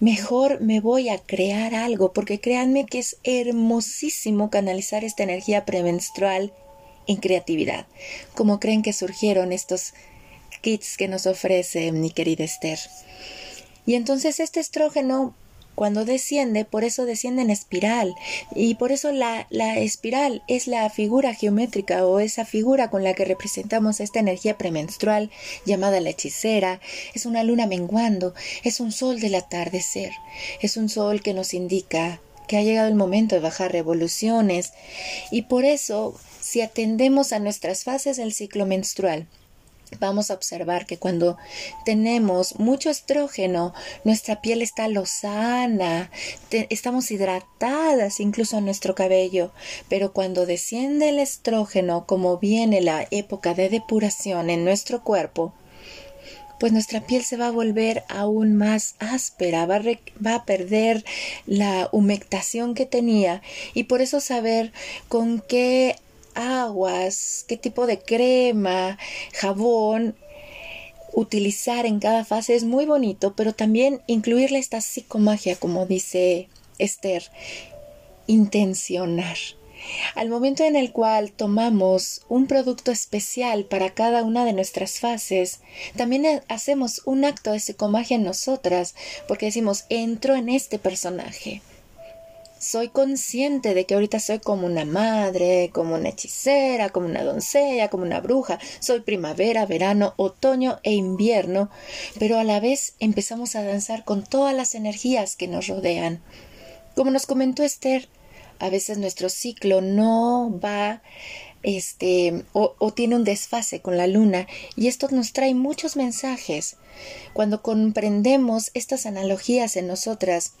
Speaker 1: mejor me voy a crear algo, porque créanme que es hermosísimo canalizar esta energía premenstrual en creatividad. como creen que surgieron estos kits que nos ofrece mi querida Esther? Y entonces este estrógeno cuando desciende, por eso desciende en espiral. Y por eso la, la, espiral es la figura geométrica o esa figura con la que representamos esta energía premenstrual llamada la hechicera. Es una luna menguando, es un sol del atardecer, es un sol que nos indica que ha llegado el momento de bajar revoluciones. Y por eso, si atendemos a nuestras fases del ciclo menstrual, vamos a observar que cuando tenemos mucho estrógeno, nuestra piel está lozana, estamos hidratadas, incluso nuestro cabello, pero cuando desciende el estrógeno, como viene la época de depuración en nuestro cuerpo, pues nuestra piel se va a volver aún más áspera, va va a, perder la humectación que tenía y por eso saber con qué aguas, qué tipo de crema, jabón utilizar en cada fase es muy bonito, pero también incluirle esta psicomagia, como dice Esther, intencionar. Al momento en el cual tomamos un producto especial para cada una de nuestras fases, también hacemos un acto de psicomagia en nosotras, porque decimos, entro en este personaje soy consciente de que ahorita soy como una madre, como una hechicera, como una doncella, como una bruja, soy primavera, verano, otoño e invierno, pero a la vez empezamos a danzar con todas las energías que nos rodean. Como nos comentó Esther, a veces nuestro ciclo no va este o, o, tiene un desfase con la luna y esto nos trae muchos mensajes. Cuando comprendemos estas analogías en nosotras,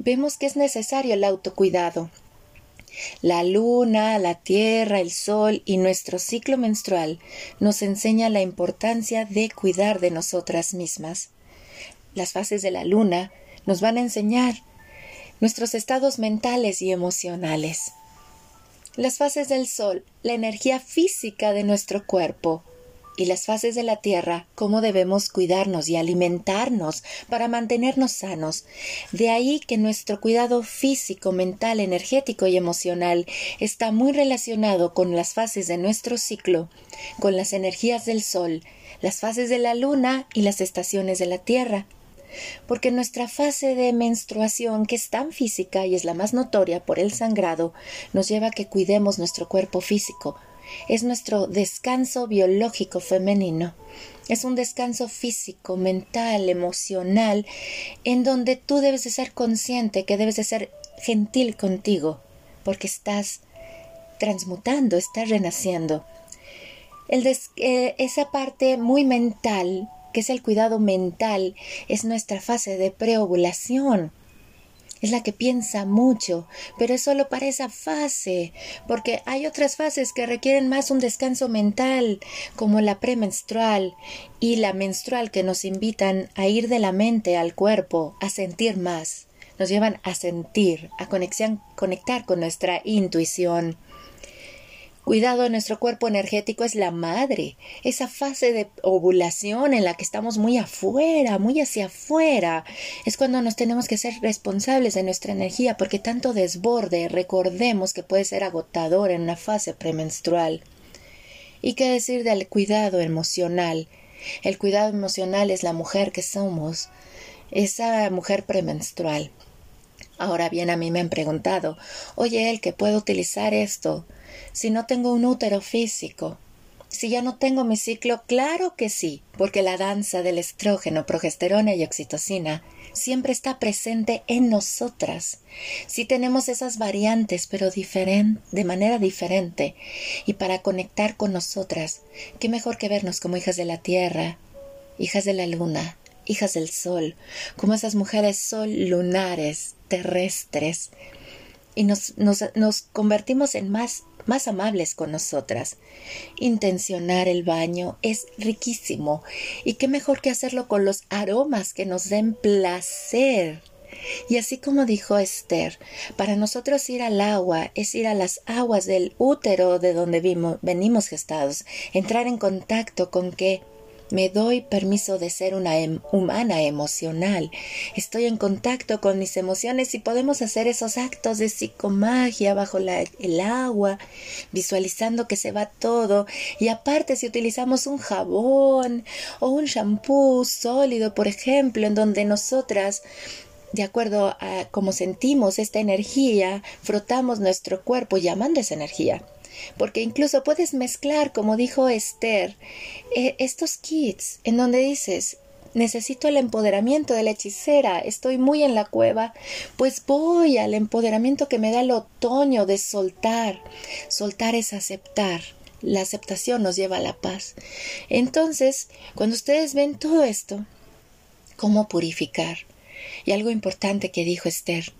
Speaker 1: vemos que es necesario el autocuidado. La luna, la tierra, el sol y nuestro ciclo menstrual nos enseña la importancia de cuidar de nosotras mismas. Las fases de la luna nos van a enseñar nuestros estados mentales y emocionales. Las fases del sol, la energía física de nuestro cuerpo, y las fases de la tierra, cómo debemos cuidarnos y alimentarnos para mantenernos sanos. De ahí que nuestro cuidado físico, mental, energético y emocional está muy relacionado con las fases de nuestro ciclo, con las energías del sol, las fases de la luna y las estaciones de la tierra porque nuestra fase de menstruación, que es tan física y es la más notoria por el sangrado, nos lleva a que cuidemos nuestro cuerpo físico, es nuestro descanso biológico femenino. Es un descanso físico, mental, emocional, en donde tú debes de ser consciente que debes de ser gentil contigo, porque estás transmutando, estás renaciendo. Eh, esa parte muy mental, que es el cuidado mental, es nuestra fase de preovulación es la que piensa mucho, pero es solo para esa fase, porque hay otras fases que requieren más un descanso mental, como la premenstrual y la menstrual que nos invitan a ir de la mente al cuerpo, a sentir más, nos llevan a sentir, a conectar con nuestra intuición. Cuidado de nuestro cuerpo energético es la madre, esa fase de ovulación en la que estamos muy afuera, muy hacia afuera. Es cuando nos tenemos que ser responsables de nuestra energía porque tanto desborde, recordemos que puede ser agotador en una fase premenstrual. ¿Y qué decir del cuidado emocional? El cuidado emocional es la mujer que somos, esa mujer premenstrual. Ahora bien, a mí me han preguntado, oye, el que puedo utilizar esto si no tengo un útero físico? Si ya no tengo mi ciclo, claro que sí, porque la danza del estrógeno, progesterona y oxitocina siempre está presente en nosotras. Si tenemos esas variantes, pero de manera diferente, y para conectar con nosotras, qué mejor que vernos como hijas de la tierra, hijas de la luna, hijas del sol, como esas mujeres sol lunares, terrestres, y nos, nos, nos convertimos en más más amables con nosotras. Intencionar el baño es riquísimo y qué mejor que hacerlo con los aromas que nos den placer. Y así como dijo Esther, para nosotros ir al agua es ir a las aguas del útero de donde venimos gestados, entrar en contacto con que me doy permiso de ser una em, humana emocional. Estoy en contacto con mis emociones y podemos hacer esos actos de psicomagia bajo el agua, visualizando que se va todo. Y aparte, si utilizamos un jabón o un shampoo sólido, por ejemplo, en donde nosotras de acuerdo a cómo sentimos esta energía, frotamos nuestro cuerpo llamando esa energía porque incluso puedes mezclar, como dijo Esther, eh, estos kits en donde dices, necesito el empoderamiento de la hechicera, estoy muy en la cueva, pues voy al empoderamiento que me da el otoño de soltar. Soltar es aceptar. La aceptación nos lleva a la paz. Entonces, cuando ustedes ven todo esto, ¿cómo purificar? Y algo importante que dijo Esther,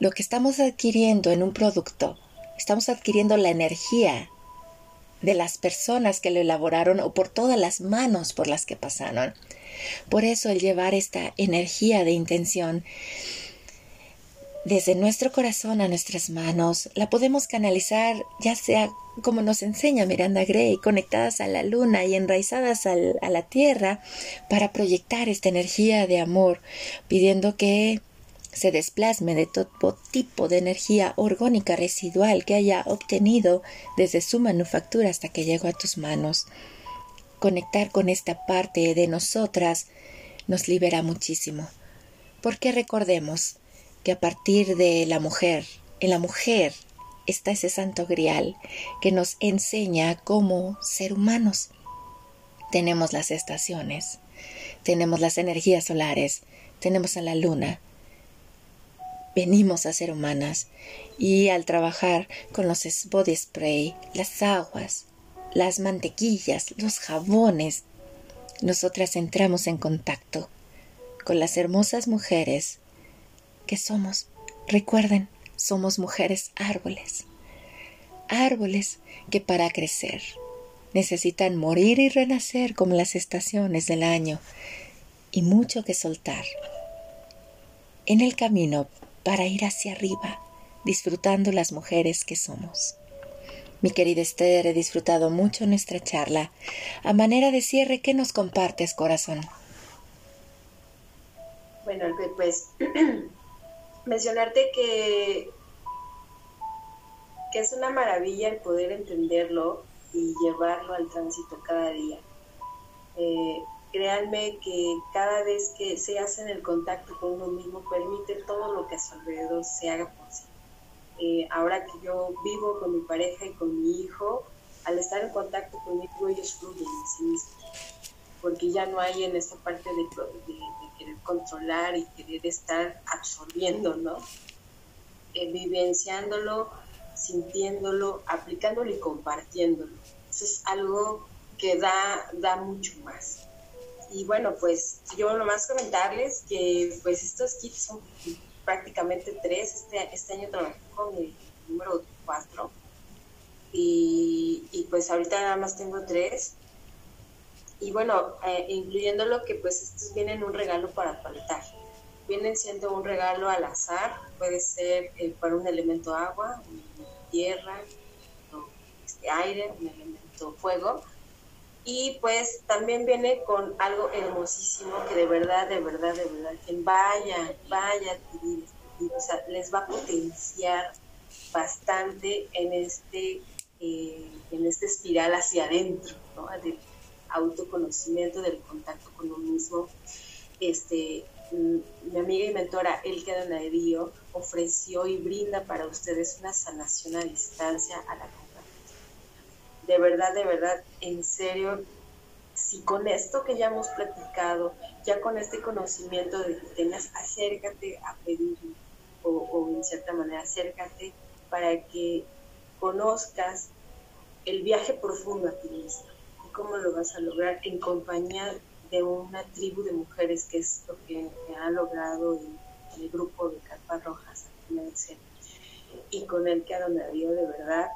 Speaker 1: lo que estamos adquiriendo en un producto estamos adquiriendo la energía de las personas que lo elaboraron o por todas las manos por las que pasaron. Por eso el llevar esta energía de intención desde nuestro corazón a nuestras manos, la podemos canalizar ya sea como nos enseña Miranda Gray, conectadas a la luna y enraizadas a la tierra para proyectar esta energía de amor, pidiendo que se desplasme de todo tipo de energía orgánica residual que haya obtenido desde su manufactura hasta que llegó a tus manos. Conectar con esta parte de nosotras nos libera muchísimo, porque recordemos que a partir de la mujer, en la mujer está ese santo grial que nos enseña cómo ser humanos. Tenemos las estaciones, tenemos las energías solares, tenemos a la luna. Venimos a ser humanas y al trabajar con los body spray, las aguas, las mantequillas, los jabones, nosotras entramos en contacto con las hermosas mujeres que somos. Recuerden, somos mujeres árboles. Árboles que para crecer necesitan morir y renacer como las estaciones del año y mucho que soltar. En el camino para ir hacia arriba, disfrutando las mujeres que somos. Mi querida Esther, he disfrutado mucho nuestra charla. A manera de cierre, ¿qué nos compartes, corazón?
Speaker 2: Bueno, pues <clears throat> mencionarte que, que es una maravilla el poder entenderlo y llevarlo al tránsito cada día. Eh, créanme que cada vez que se hace en el contacto con uno mismo, permite todo lo que a su alrededor se haga posible. Eh, ahora que yo vivo con mi pareja y con mi hijo, al estar en contacto conmigo, ellos fluyen en sí mismos, porque ya no hay en esta parte de, de querer controlar y querer estar absorbiendo, ¿no? Eh, vivenciándolo, sintiéndolo, aplicándolo y compartiéndolo. Eso es algo que da, da mucho más. Y bueno, pues yo nomás comentarles que pues estos kits son prácticamente tres. Este, este año trabajé con el número cuatro. Y, y pues ahorita nada más tengo tres y bueno, eh, incluyendo lo que pues estos vienen un regalo para faltar. Vienen siendo un regalo al azar, puede ser eh, para un elemento agua, un tierra, este, aire, un elemento fuego. Y pues también viene con algo hermosísimo que de verdad, de verdad, de verdad, vaya, vaya o sea, les va a potenciar bastante en este, eh, en este espiral hacia adentro, ¿no? autoconocimiento del contacto con uno mismo. Este, mm, mi amiga y mentora Elke Donadío ofreció y brinda para ustedes una sanación a distancia a la compañía. De verdad, de verdad, en serio, si con esto que ya hemos platicado, ya con este conocimiento de que tengas, acércate a pedir o, en cierta manera acércate para que conozcas el viaje profundo a ti mismo cómo lo vas a lograr en compañía de una tribu de mujeres, que es lo que ha logrado el, grupo de Carpas Rojas y con el que ha donado de verdad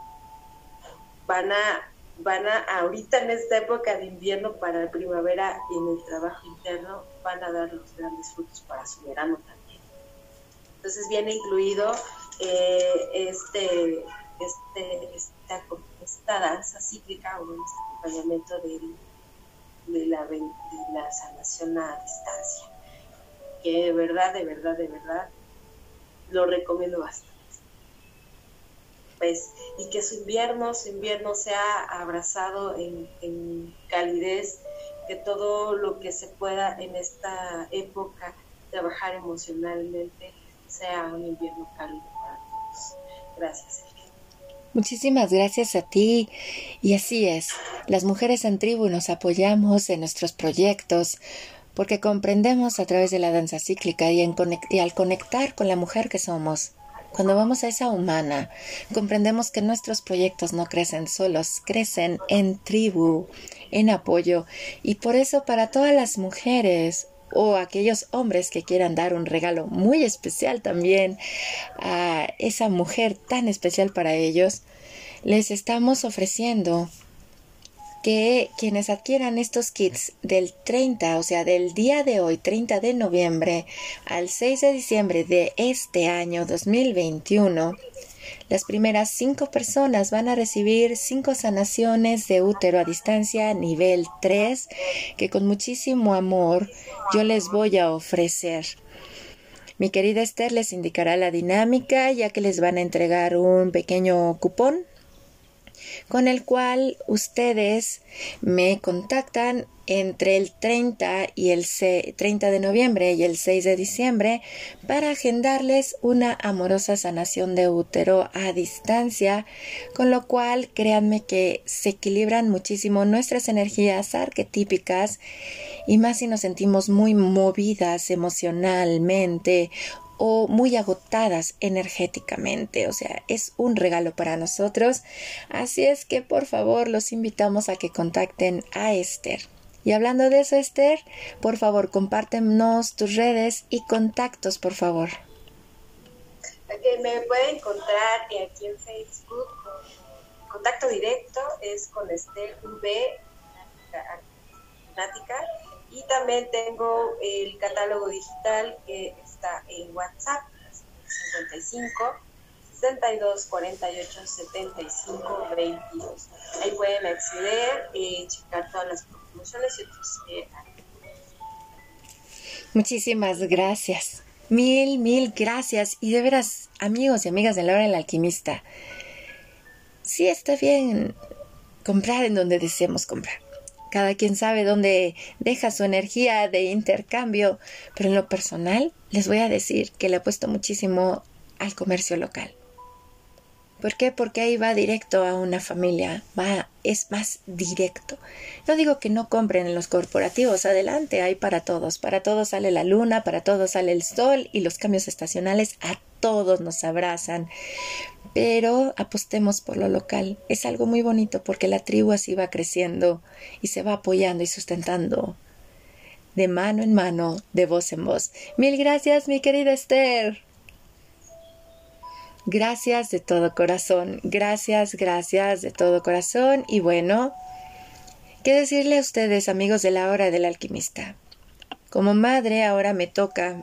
Speaker 2: van a van a ahorita en esta época de invierno para la primavera y en el trabajo interno van a dar los grandes frutos para su verano también entonces viene incluido eh, este este esta, esta danza cíclica o este acompañamiento de, de, la, de la sanación a distancia. Que de verdad, de verdad, de verdad, lo recomiendo bastante. Y que su invierno, su invierno sea abrazado en, en calidez, que todo lo que se pueda en esta época trabajar emocionalmente sea un invierno cálido para todos. Gracias.
Speaker 1: Muchísimas gracias a ti. Y así es, las mujeres en tribu nos apoyamos en nuestros proyectos porque comprendemos a través de la danza cíclica y al conectar con la mujer que somos. Cuando vamos a esa humana, comprendemos que nuestros proyectos no crecen solos, crecen en tribu, en apoyo. Y por eso para todas las mujeres o aquellos hombres que quieran dar un regalo muy especial también a esa mujer tan especial para ellos, les estamos ofreciendo que quienes adquieran estos kits del 30, o sea, del día de hoy, 30 de noviembre, al 6 de diciembre de este año 2021, las primeras cinco personas van a recibir cinco sanaciones de útero a distancia nivel 3 que con muchísimo amor yo les voy a ofrecer. Mi querida Esther les indicará la dinámica ya que les van a entregar un pequeño cupón con el cual ustedes me contactan entre el 30 y el 30 de noviembre y el 6 de diciembre para agendarles una amorosa sanación de útero a distancia, con lo cual créanme que se equilibran muchísimo nuestras energías arquetípicas y más si nos sentimos muy movidas emocionalmente o muy agotadas energéticamente. O sea, es un regalo para nosotros. Así es que por favor los invitamos a que contacten a Esther. Y hablando de eso, Esther, por favor, compártenos tus redes y contactos, por favor.
Speaker 2: me pueden encontrar aquí en Facebook contacto directo es con Esther V y también tengo el catálogo digital que está en WhatsApp 55 62 48 75 22. Ahí pueden acceder eh, checar todas las promociones y otros. Eh,
Speaker 1: Muchísimas gracias. Mil, mil gracias. Y de veras, amigos y amigas de la hora del alquimista, sí está bien comprar en donde deseemos comprar. Cada quien sabe dónde deja su energía de intercambio, pero en lo personal les voy a decir que le he puesto muchísimo al comercio local. ¿Por qué? Porque ahí va directo a una familia, va, es más directo. No digo que no compren en los corporativos, adelante, hay para todos, para todos sale la luna, para todos sale el sol y los cambios estacionales a todos nos abrazan. Pero apostemos por lo local. Es algo muy bonito porque la tribu así va creciendo y se va apoyando y sustentando de mano en mano, de voz en voz. Mil gracias, mi querida Esther. Gracias de todo corazón, gracias, gracias de todo corazón. Y bueno, ¿qué decirle a ustedes, amigos de la hora del alquimista? Como madre ahora me toca,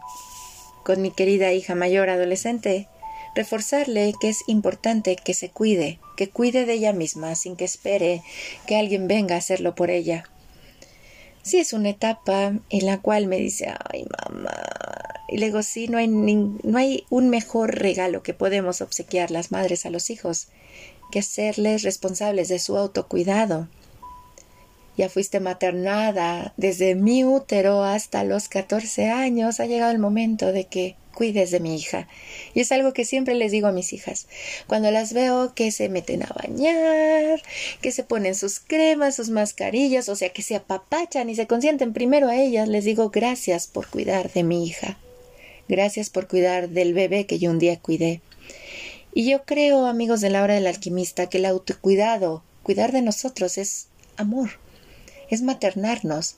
Speaker 1: con mi querida hija mayor adolescente, reforzarle que es importante que se cuide, que cuide de ella misma sin que espere que alguien venga a hacerlo por ella. Sí, es una etapa en la cual me dice, ay mamá, y le digo, sí, no hay, no hay un mejor regalo que podemos obsequiar las madres a los hijos que hacerles responsables de su autocuidado. Ya fuiste maternada desde mi útero hasta los 14 años. Ha llegado el momento de que cuides de mi hija. Y es algo que siempre les digo a mis hijas. Cuando las veo que se meten a bañar, que se ponen sus cremas, sus mascarillas, o sea, que se apapachan y se consienten primero a ellas, les digo gracias por cuidar de mi hija. Gracias por cuidar del bebé que yo un día cuidé. Y yo creo, amigos de la hora del alquimista, que el autocuidado, cuidar de nosotros es amor, es maternarnos.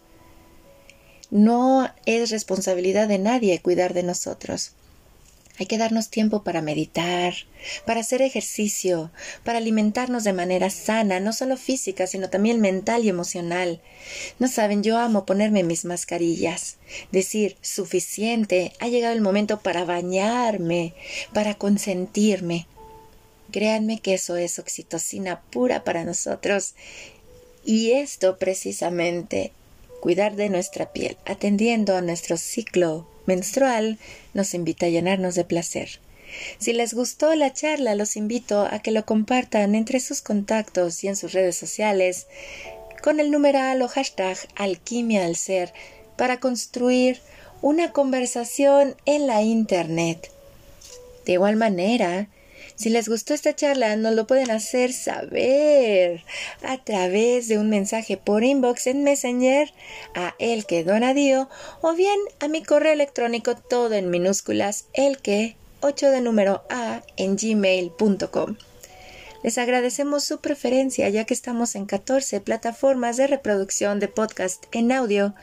Speaker 1: No es responsabilidad de nadie cuidar de nosotros. Hay que darnos tiempo para meditar, para hacer ejercicio, para alimentarnos de manera sana, no solo física, sino también mental y emocional. No saben, yo amo ponerme mis mascarillas, decir suficiente, ha llegado el momento para bañarme, para consentirme. Créanme que eso es oxitocina pura para nosotros. Y esto precisamente, cuidar de nuestra piel, atendiendo a nuestro ciclo menstrual nos invita a llenarnos de placer. Si les gustó la charla, los invito a que lo compartan entre sus contactos y en sus redes sociales con el numeral o hashtag alquimia al ser para construir una conversación en la Internet. De igual manera, si les gustó esta charla, nos lo pueden hacer saber a través de un mensaje por inbox en Messenger a el que donadío o bien a mi correo electrónico todo en minúsculas el que 8 de número a en gmail.com. Les agradecemos su preferencia ya que estamos en 14 plataformas de reproducción de podcast en audio,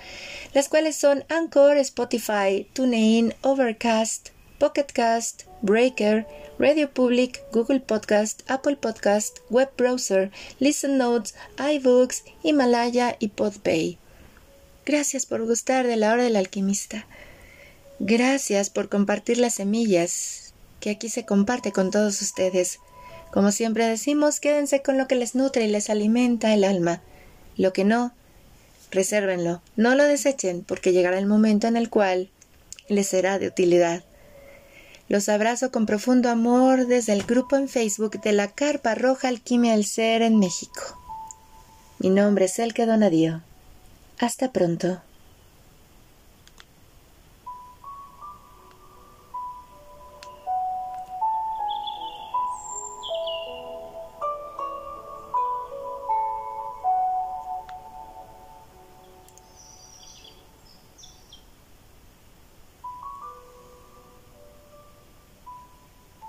Speaker 1: las cuales son Anchor, Spotify, TuneIn, Overcast, Pocket Cast, Breaker, Radio Public, Google Podcast, Apple Podcast, Web Browser, Listen Notes, iBooks, Himalaya y Podpay. Gracias por gustar de la hora del alquimista. Gracias por compartir las semillas que aquí se comparte con todos ustedes. Como siempre decimos, quédense con lo que les nutre y les alimenta el alma. Lo que no, resérvenlo, no lo desechen, porque llegará el momento en el cual les será de utilidad. Los abrazo con profundo amor desde el grupo en Facebook de la Carpa Roja Alquimia del Ser en México. Mi nombre es Elke Donadío. Hasta pronto.